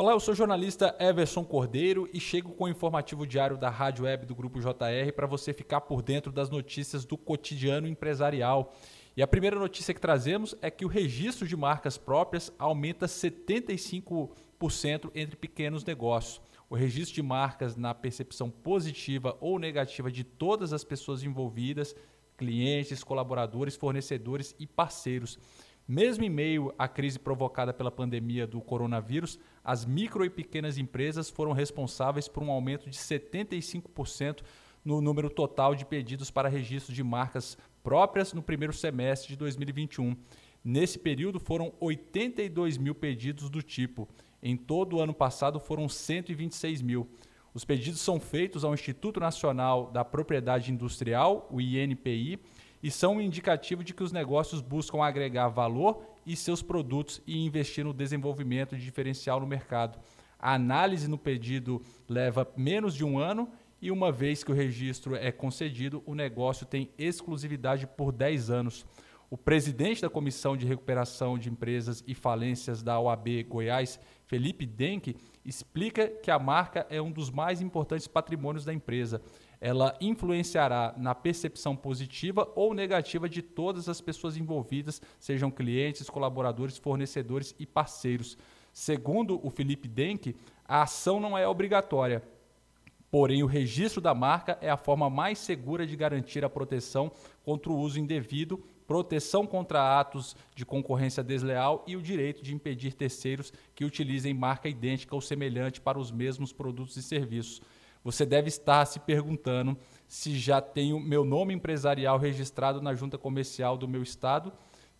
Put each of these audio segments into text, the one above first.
Olá, eu sou o jornalista Everson Cordeiro e chego com o informativo diário da Rádio Web do Grupo JR para você ficar por dentro das notícias do cotidiano empresarial. E a primeira notícia que trazemos é que o registro de marcas próprias aumenta 75% entre pequenos negócios. O registro de marcas na percepção positiva ou negativa de todas as pessoas envolvidas, clientes, colaboradores, fornecedores e parceiros. Mesmo em meio à crise provocada pela pandemia do coronavírus, as micro e pequenas empresas foram responsáveis por um aumento de 75% no número total de pedidos para registro de marcas próprias no primeiro semestre de 2021. Nesse período, foram 82 mil pedidos do tipo. Em todo o ano passado, foram 126 mil. Os pedidos são feitos ao Instituto Nacional da Propriedade Industrial, o INPI, e são um indicativo de que os negócios buscam agregar valor e seus produtos e investir no desenvolvimento de diferencial no mercado. A análise no pedido leva menos de um ano e, uma vez que o registro é concedido, o negócio tem exclusividade por 10 anos. O presidente da Comissão de Recuperação de Empresas e Falências da OAB Goiás, Felipe Denk, explica que a marca é um dos mais importantes patrimônios da empresa ela influenciará na percepção positiva ou negativa de todas as pessoas envolvidas, sejam clientes, colaboradores, fornecedores e parceiros. Segundo o Felipe Denk, a ação não é obrigatória, Porém, o registro da marca é a forma mais segura de garantir a proteção contra o uso indevido, proteção contra atos de concorrência desleal e o direito de impedir terceiros que utilizem marca idêntica ou semelhante para os mesmos produtos e serviços. Você deve estar se perguntando se já tenho meu nome empresarial registrado na junta comercial do meu estado,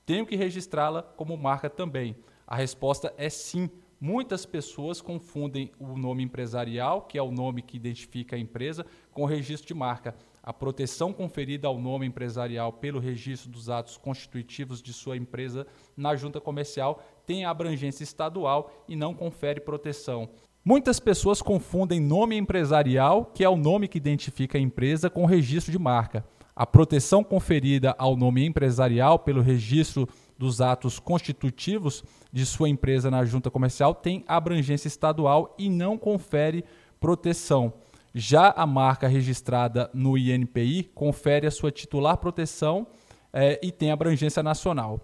tenho que registrá-la como marca também. A resposta é sim. Muitas pessoas confundem o nome empresarial, que é o nome que identifica a empresa, com o registro de marca. A proteção conferida ao nome empresarial pelo registro dos atos constitutivos de sua empresa na junta comercial tem abrangência estadual e não confere proteção. Muitas pessoas confundem nome empresarial, que é o nome que identifica a empresa, com registro de marca. A proteção conferida ao nome empresarial pelo registro dos atos constitutivos de sua empresa na junta comercial tem abrangência estadual e não confere proteção. Já a marca registrada no INPI confere a sua titular proteção eh, e tem abrangência nacional.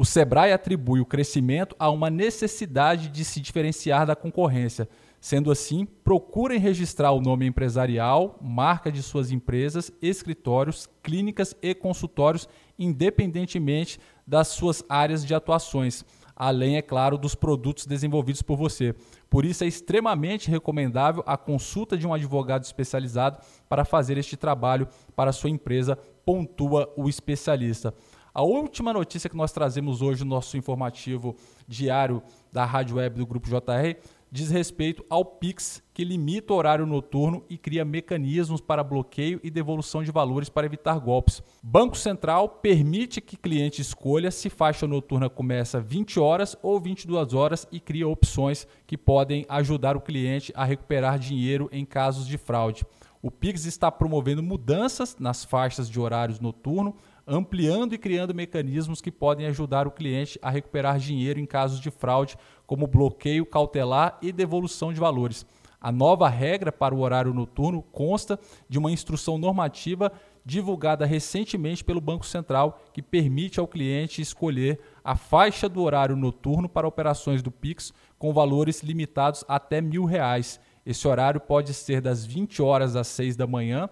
O Sebrae atribui o crescimento a uma necessidade de se diferenciar da concorrência. Sendo assim, procurem registrar o nome empresarial, marca de suas empresas, escritórios, clínicas e consultórios, independentemente das suas áreas de atuações, além, é claro, dos produtos desenvolvidos por você. Por isso, é extremamente recomendável a consulta de um advogado especializado para fazer este trabalho para sua empresa, pontua o especialista. A última notícia que nós trazemos hoje no nosso informativo diário da Rádio Web do Grupo JR diz respeito ao Pix, que limita o horário noturno e cria mecanismos para bloqueio e devolução de valores para evitar golpes. Banco Central permite que cliente escolha se faixa noturna começa 20 horas ou 22 horas e cria opções que podem ajudar o cliente a recuperar dinheiro em casos de fraude. O Pix está promovendo mudanças nas faixas de horários noturno ampliando e criando mecanismos que podem ajudar o cliente a recuperar dinheiro em casos de fraude, como bloqueio cautelar e devolução de valores. A nova regra para o horário noturno consta de uma instrução normativa divulgada recentemente pelo Banco Central que permite ao cliente escolher a faixa do horário noturno para operações do Pix com valores limitados até mil reais. Esse horário pode ser das 20 horas às 6 da manhã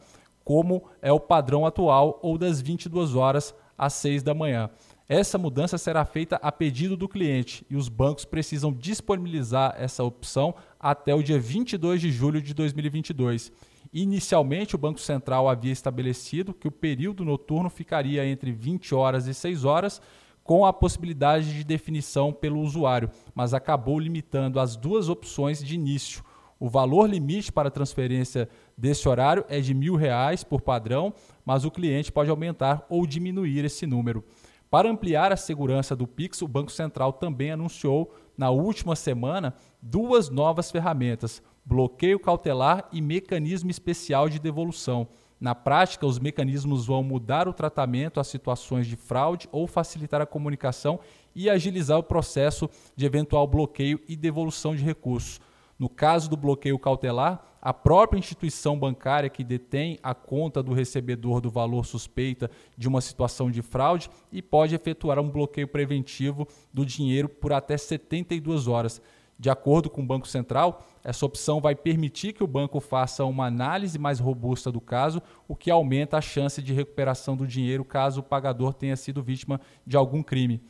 como é o padrão atual, ou das 22 horas às 6 da manhã. Essa mudança será feita a pedido do cliente e os bancos precisam disponibilizar essa opção até o dia 22 de julho de 2022. Inicialmente, o Banco Central havia estabelecido que o período noturno ficaria entre 20 horas e 6 horas, com a possibilidade de definição pelo usuário, mas acabou limitando as duas opções de início. O valor limite para transferência desse horário é de mil reais por padrão, mas o cliente pode aumentar ou diminuir esse número. Para ampliar a segurança do Pix, o Banco Central também anunciou na última semana duas novas ferramentas: bloqueio cautelar e mecanismo especial de devolução. Na prática, os mecanismos vão mudar o tratamento às situações de fraude ou facilitar a comunicação e agilizar o processo de eventual bloqueio e devolução de recursos. No caso do bloqueio cautelar, a própria instituição bancária que detém a conta do recebedor do valor suspeita de uma situação de fraude e pode efetuar um bloqueio preventivo do dinheiro por até 72 horas. De acordo com o Banco Central, essa opção vai permitir que o banco faça uma análise mais robusta do caso, o que aumenta a chance de recuperação do dinheiro caso o pagador tenha sido vítima de algum crime.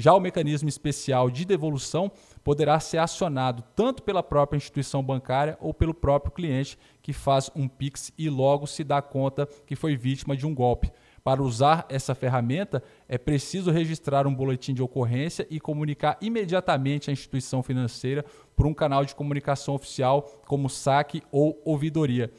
Já o mecanismo especial de devolução poderá ser acionado tanto pela própria instituição bancária ou pelo próprio cliente que faz um Pix e logo se dá conta que foi vítima de um golpe. Para usar essa ferramenta, é preciso registrar um boletim de ocorrência e comunicar imediatamente à instituição financeira por um canal de comunicação oficial, como saque ou ouvidoria.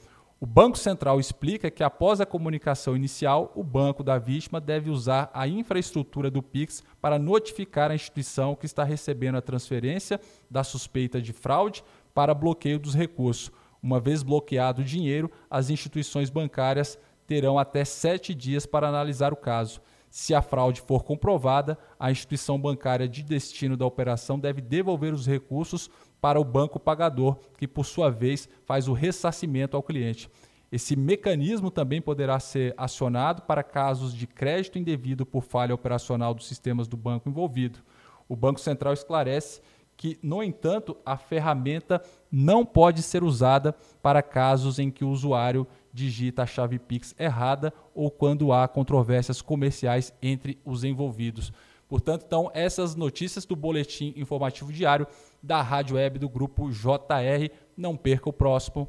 O Banco Central explica que após a comunicação inicial, o banco da vítima deve usar a infraestrutura do Pix para notificar a instituição que está recebendo a transferência da suspeita de fraude para bloqueio dos recursos. Uma vez bloqueado o dinheiro, as instituições bancárias terão até sete dias para analisar o caso. Se a fraude for comprovada, a instituição bancária de destino da operação deve devolver os recursos para o banco pagador, que por sua vez faz o ressarcimento ao cliente. Esse mecanismo também poderá ser acionado para casos de crédito indevido por falha operacional dos sistemas do banco envolvido. O Banco Central esclarece que, no entanto, a ferramenta não pode ser usada para casos em que o usuário digita a chave Pix errada ou quando há controvérsias comerciais entre os envolvidos. Portanto, então, essas notícias do boletim informativo diário da Rádio Web do grupo JR. Não perca o próximo